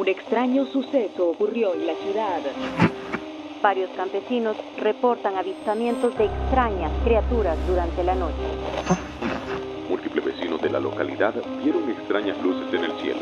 Un extraño suceso ocurrió en la ciudad. Varios campesinos reportan avistamientos de extrañas criaturas durante la noche. Múltiples vecinos de la localidad vieron extrañas luces en el cielo.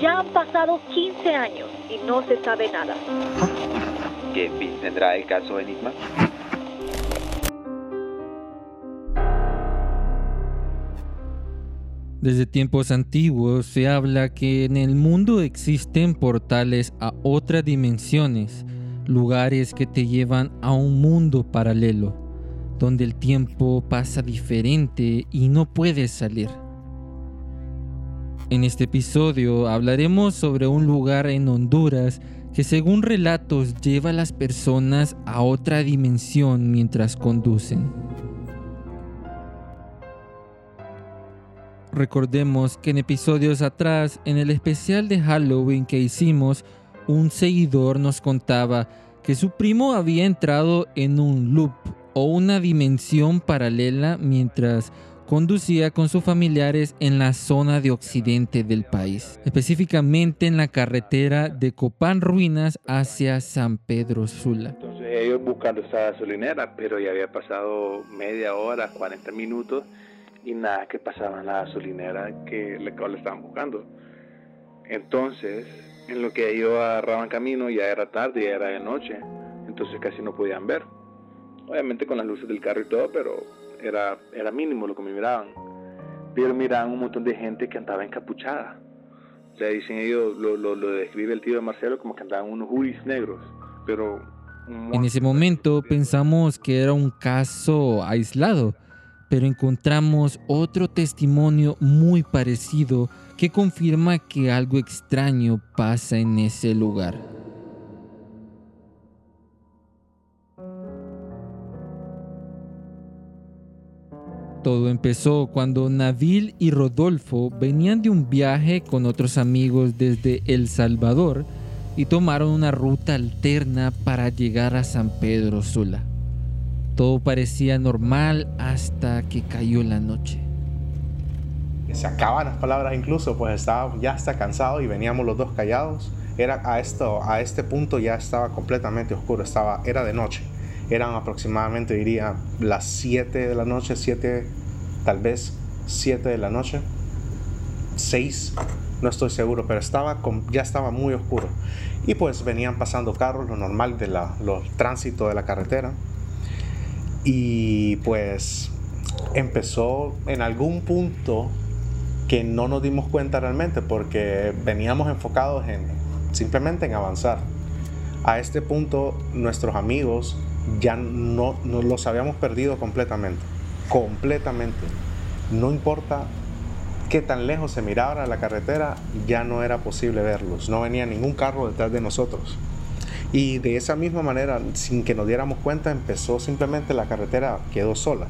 Ya han pasado 15 años y no se sabe nada. ¿Qué fin tendrá el caso Enigma? Desde tiempos antiguos se habla que en el mundo existen portales a otras dimensiones, lugares que te llevan a un mundo paralelo, donde el tiempo pasa diferente y no puedes salir. En este episodio hablaremos sobre un lugar en Honduras que según relatos lleva a las personas a otra dimensión mientras conducen. Recordemos que en episodios atrás, en el especial de Halloween que hicimos, un seguidor nos contaba que su primo había entrado en un loop o una dimensión paralela mientras conducía con sus familiares en la zona de occidente del país, específicamente en la carretera de Copán Ruinas hacia San Pedro Sula. Entonces ellos buscando esa gasolinera, pero ya había pasado media hora, 40 minutos y nada que pasaba en la gasolinera que le, le estaban buscando. Entonces, en lo que ellos agarraban camino ya era tarde, ya era de noche, entonces casi no podían ver. Obviamente con las luces del carro y todo, pero era, era mínimo lo que me miraban. Pero miraban un montón de gente que andaba encapuchada. O sea, dicen ellos, lo, lo, lo describe el tío de Marcelo como que andaban unos hoodies negros, pero... En ese momento pensamos que era un caso aislado, pero encontramos otro testimonio muy parecido que confirma que algo extraño pasa en ese lugar. Todo empezó cuando Nabil y Rodolfo venían de un viaje con otros amigos desde El Salvador y tomaron una ruta alterna para llegar a San Pedro Sula. Todo parecía normal hasta que cayó la noche. Se acaban las palabras incluso, pues estaba ya está cansado y veníamos los dos callados. Era a esto, a este punto ya estaba completamente oscuro, estaba era de noche. Eran aproximadamente diría las 7 de la noche, 7 tal vez 7 de la noche. 6, no estoy seguro, pero estaba ya estaba muy oscuro. Y pues venían pasando carros, lo normal de la los tránsito de la carretera. Y pues empezó en algún punto que no nos dimos cuenta realmente porque veníamos enfocados en simplemente en avanzar. A este punto nuestros amigos ya no, los habíamos perdido completamente, completamente. No importa qué tan lejos se mirara la carretera, ya no era posible verlos, no venía ningún carro detrás de nosotros. Y de esa misma manera, sin que nos diéramos cuenta, empezó simplemente la carretera, quedó sola.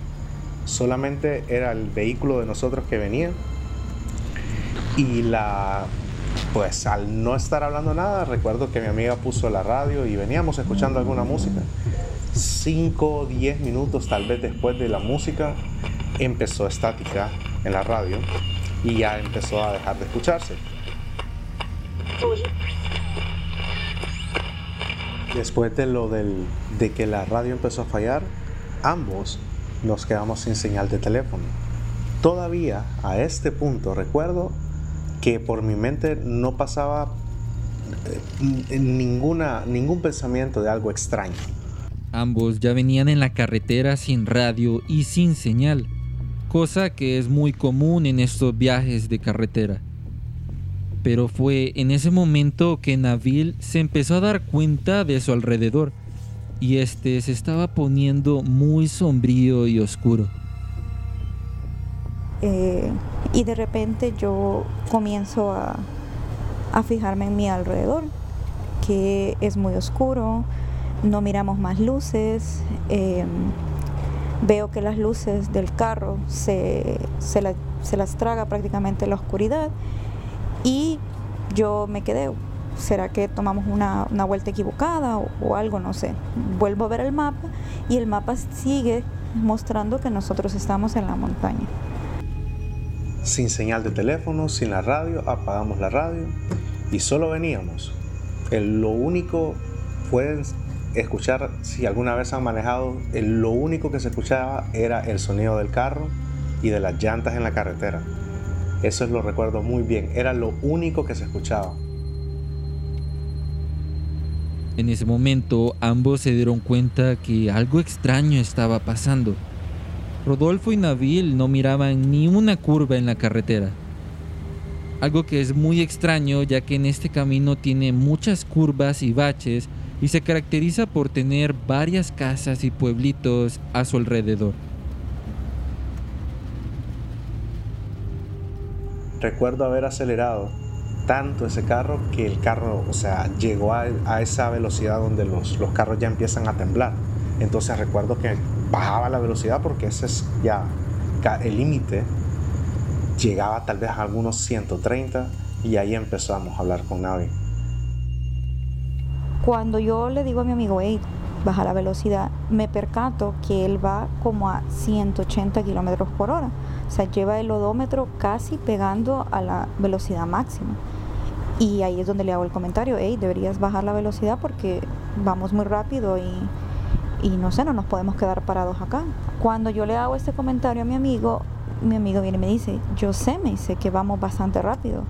Solamente era el vehículo de nosotros que venía. Y la, pues al no estar hablando nada, recuerdo que mi amiga puso la radio y veníamos escuchando alguna música. Cinco o diez minutos tal vez después de la música, empezó estática en la radio y ya empezó a dejar de escucharse. Después de lo del, de que la radio empezó a fallar, ambos nos quedamos sin señal de teléfono. Todavía a este punto recuerdo que por mi mente no pasaba eh, ninguna, ningún pensamiento de algo extraño. Ambos ya venían en la carretera sin radio y sin señal, cosa que es muy común en estos viajes de carretera pero fue en ese momento que Nabil se empezó a dar cuenta de su alrededor y este se estaba poniendo muy sombrío y oscuro. Eh, y de repente yo comienzo a, fijarme en mi alrededor, que es muy oscuro, no miramos más luces, em, veo que las luces del carro se, se las traga prácticamente la oscuridad y yo me quedé, ¿será que tomamos una, vuelta equivocada o, algo? No sé. Vuelvo a ver el mapa y el mapa sigue mostrando que nosotros estamos en la montaña. Sin señal de teléfono, sin la radio, apagamos la radio y solo veníamos, lo único, pueden escuchar, si alguna vez han manejado, lo único que se escuchaba era el sonido del carro y de las llantas en la carretera. Eso lo recuerdo muy bien, era lo único que se escuchaba. En ese momento ambos se dieron cuenta que algo extraño estaba pasando. Rodolfo y Nabil no miraban ni una curva en la carretera. Algo que es muy extraño ya que en este camino tiene muchas curvas y baches y se caracteriza por tener varias casas y pueblitos a su alrededor. Recuerdo haber acelerado tanto ese carro que el carro, o sea, llegó a, esa velocidad donde los, los, carros ya empiezan a temblar. Entonces recuerdo que bajaba la velocidad porque ese es ya el límite. Llegaba tal vez a algunos 130 y ahí empezamos a hablar con Navi. Cuando yo le digo a mi amigo, hey, baja la velocidad, me percato que él va como a 180 kilómetros por hora. O sea, lleva el odómetro casi pegando a la velocidad máxima. Y ahí es donde le hago el comentario, hey, deberías bajar la velocidad porque vamos muy rápido y, y no sé, no nos podemos quedar parados acá. Cuando yo le hago este comentario a mi amigo, mi amigo viene y me dice, yo sé, me dice que vamos bastante rápido.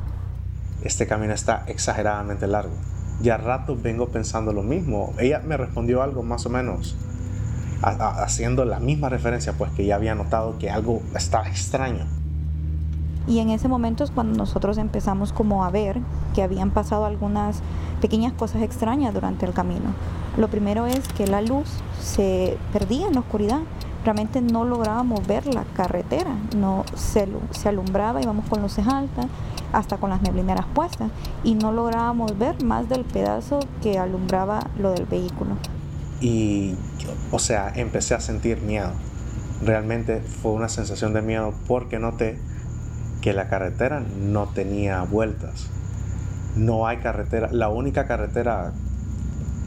Este camino está exageradamente largo. Ya rato vengo pensando lo mismo. Ella me respondió algo más o menos haciendo la misma referencia, pues que ya había notado que algo estaba extraño. Y en ese momento es cuando nosotros empezamos como a ver que habían pasado algunas pequeñas cosas extrañas durante el camino. Lo primero es que la luz se perdía en la oscuridad. Realmente no lográbamos ver la carretera, no se, se alumbraba, íbamos con luces altas, hasta con las neblineras puestas, y no lográbamos ver más del pedazo que alumbraba lo del vehículo. Y, o sea, empecé a sentir miedo. Realmente fue una sensación de miedo porque noté que la carretera no tenía vueltas. No hay carretera. La única carretera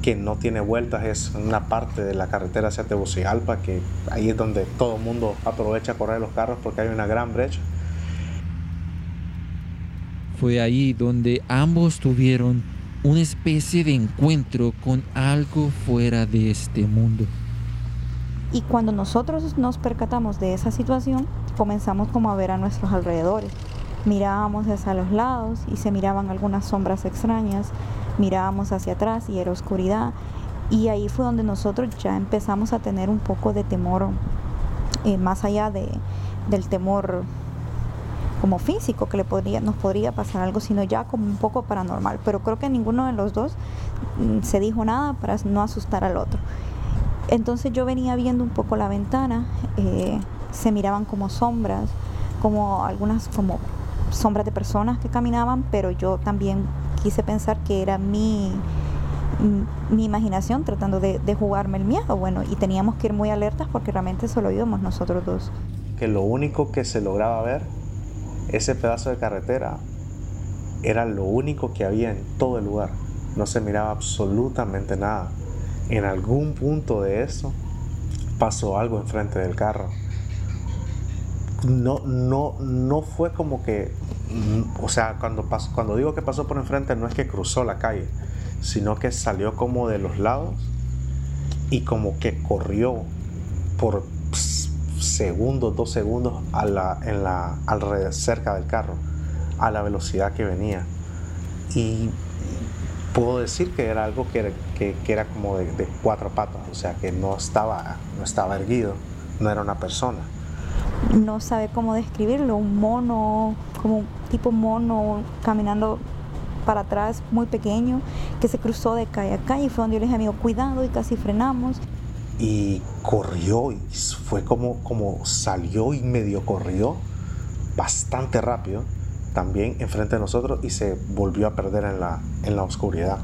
que no tiene vueltas es una parte de la carretera hacia Tegucigalpa, que ahí es donde todo el mundo aprovecha a correr los carros porque hay una gran brecha. Fue ahí donde ambos tuvieron una especie de encuentro con algo fuera de este mundo. Y cuando nosotros nos percatamos de esa situación, comenzamos como a ver a nuestros alrededores. Mirábamos hacia los lados y se miraban algunas sombras extrañas, mirábamos hacia atrás y era oscuridad. Y ahí fue donde nosotros ya empezamos a tener un poco de temor, eh, más allá de, del temor como físico que le podría, nos podría pasar algo, sino ya como un poco paranormal. Pero creo que ninguno de los dos mm, se dijo nada para no asustar al otro. Entonces yo venía viendo un poco la ventana, eh, se miraban como sombras, como algunas como sombras de personas que caminaban, pero yo también quise pensar que era mi, mi imaginación tratando de, de, jugarme el miedo. Bueno, y teníamos que ir muy alertas porque realmente solo íbamos nosotros dos. Que lo único que se lograba ver, ese pedazo de carretera, era lo único que había en todo el lugar. No se miraba absolutamente nada. En algún punto de eso pasó algo enfrente del carro no, no, no fue como que, o sea, cuando, cuando digo que pasó por enfrente no es que cruzó la calle, sino que salió como de los lados y como que corrió por segundos, dos segundos a la, en la, alrededor, cerca del carro, a la velocidad que venía. Y puedo decir que era algo que era, que, era como de, de, cuatro patas, o sea, que no estaba, no estaba erguido, no era una persona no sabe cómo describirlo, un mono, como un tipo mono caminando para atrás muy pequeño que se cruzó de calle a calle y fue donde yo le dije amigo cuidado y casi frenamos y corrió y fue como como salió y medio corrió bastante rápido también enfrente de nosotros y se volvió a perder en la, en la oscuridad.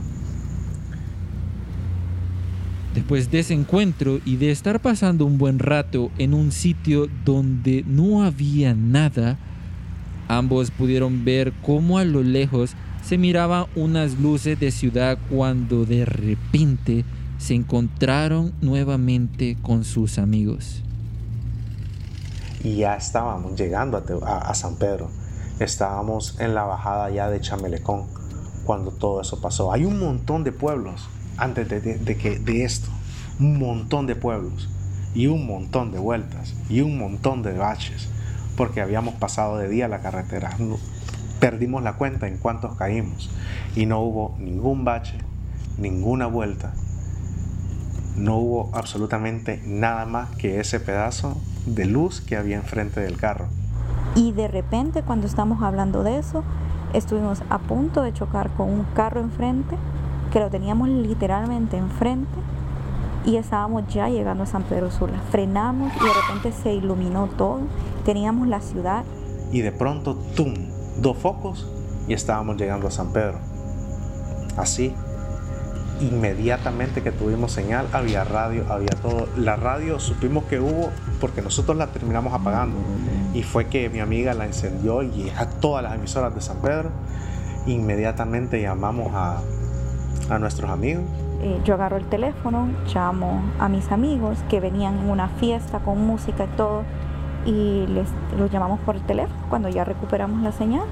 Después de ese encuentro y de estar pasando un buen rato en un sitio donde no había nada, ambos pudieron ver cómo a lo lejos se miraban unas luces de ciudad cuando de repente se encontraron nuevamente con sus amigos. Y ya estábamos llegando a, San Pedro. Estábamos en la bajada ya de Chamelecón. cuando todo eso pasó. Hay un montón de pueblos antes de, que, de esto, un montón de pueblos y un montón de vueltas y un montón de baches, porque habíamos pasado de día la carretera. Perdimos la cuenta en cuántos caímos y no hubo ningún bache, ninguna vuelta, no hubo absolutamente nada más que ese pedazo de luz que había enfrente del carro. Y de repente cuando estamos hablando de eso, estuvimos a punto de chocar con un carro enfrente, que lo teníamos literalmente enfrente, y estábamos ya llegando a San Pedro Sula. Frenamos y de repente se iluminó todo, teníamos la ciudad. Y de pronto, ¡tum! Dos focos y estábamos llegando a San Pedro. Así, inmediatamente que tuvimos señal, había radio, había todo. La radio supimos que hubo porque nosotros la terminamos apagando. Y fue que mi amiga la encendió y a todas las emisoras de San Pedro. Inmediatamente llamamos a, a nuestros amigos. Eh, yo agarro el teléfono, llamo a mis amigos que venían en una fiesta con música y todo. Y les, los llamamos por el teléfono cuando ya recuperamos la señal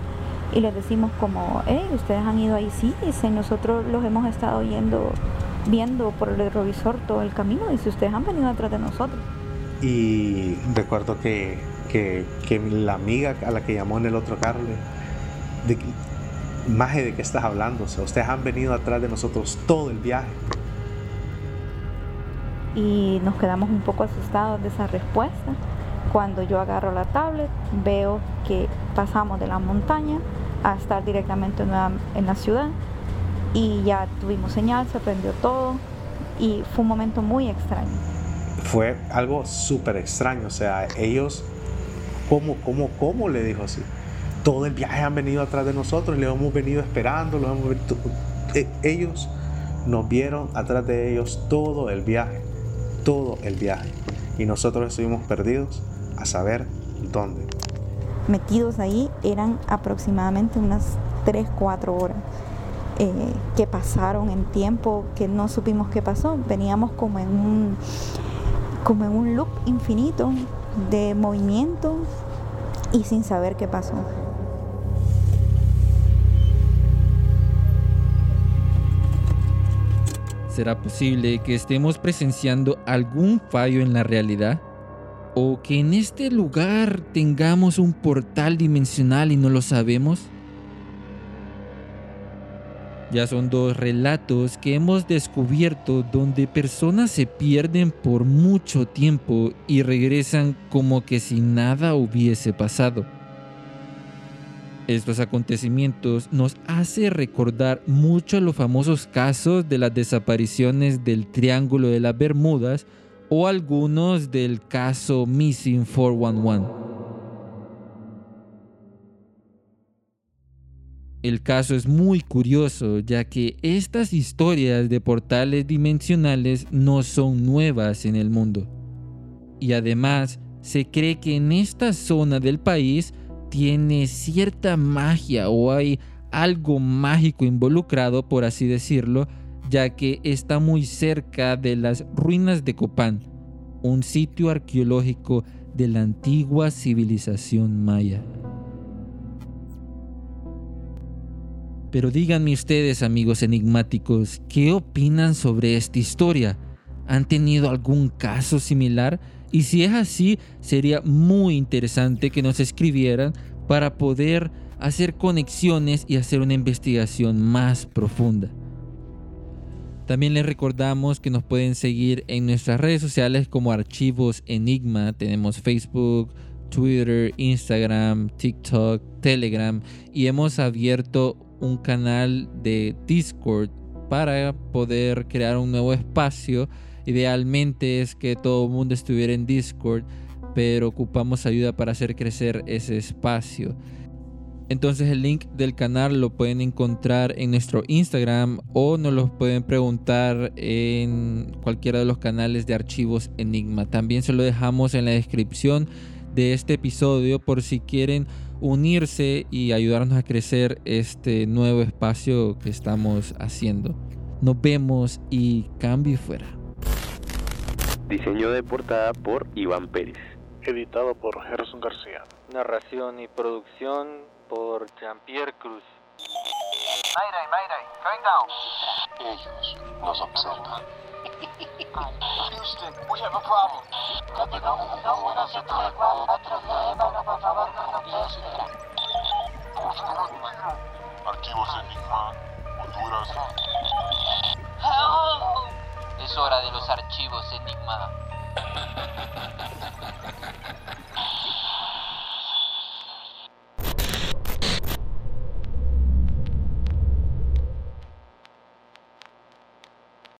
y les decimos como, hey, ustedes han ido ahí, sí, dicen, nosotros los hemos estado yendo, viendo por el retrovisor todo el camino, y si ustedes han venido atrás de nosotros. Y recuerdo que, que, la amiga a la que llamó en el otro carro, de, más de qué estás hablando, o sea, ustedes han venido atrás de nosotros todo el viaje. Y nos quedamos un poco asustados de esa respuesta. Cuando yo agarro la tablet, veo que pasamos de la montaña a estar directamente en la, ciudad y ya tuvimos señal, se prendió todo y fue un momento muy extraño. Fue algo súper extraño, o sea, ellos, ¿cómo, cómo, cómo le dijo así? Todo el viaje han venido atrás de nosotros, le hemos venido esperando, lo hemos e, ellos nos vieron atrás de ellos todo el viaje, todo el viaje. Y nosotros estuvimos perdidos a saber dónde metidos ahí eran aproximadamente unas 3, 4 horas. Eh, que pasaron en tiempo que no supimos qué pasó. Veníamos como en un, como en un loop infinito de movimiento y sin saber qué pasó. ¿Será posible que estemos presenciando algún fallo en la realidad? ¿O que en este lugar tengamos un portal dimensional y no lo sabemos? Ya son dos relatos que hemos descubierto donde personas se pierden por mucho tiempo y regresan como que si nada hubiese pasado. Estos acontecimientos nos hace recordar mucho los famosos casos de las desapariciones del Triángulo de las Bermudas o algunos del caso Missing 411. El caso es muy curioso ya que estas historias de portales dimensionales no son nuevas en el mundo. Y además se cree que en esta zona del país tiene cierta magia o hay algo mágico involucrado, por así decirlo, ya que está muy cerca de las ruinas de Copán, un sitio arqueológico de la antigua civilización maya. Pero díganme ustedes, amigos enigmáticos, ¿qué opinan sobre esta historia? ¿Han tenido algún caso similar? Y si es así, sería muy interesante que nos escribieran para poder hacer conexiones y hacer una investigación más profunda. También les recordamos que nos pueden seguir en nuestras redes sociales como Archivos Enigma. Tenemos Facebook, Twitter, Instagram, TikTok, Telegram y hemos abierto un canal de Discord para poder crear un nuevo espacio. Idealmente es que todo el mundo estuviera en Discord, pero ocupamos ayuda para hacer crecer ese espacio. Entonces el link del canal lo pueden encontrar en nuestro Instagram o nos lo pueden preguntar en cualquiera de los canales de archivos Enigma. También se lo dejamos en la descripción de este episodio por si quieren unirse y ayudarnos a crecer este nuevo espacio que estamos haciendo. Nos vemos y cambio y fuera. Diseño de portada por Iván Pérez. Editado por Gerson García. Narración y producción por Jean-Pierre Cruz. Mayday, mayday, going down. Ellos nos observan. Houston, we have a problem. Archivos Enigma, Honduras. Es hora de los archivos Enigma.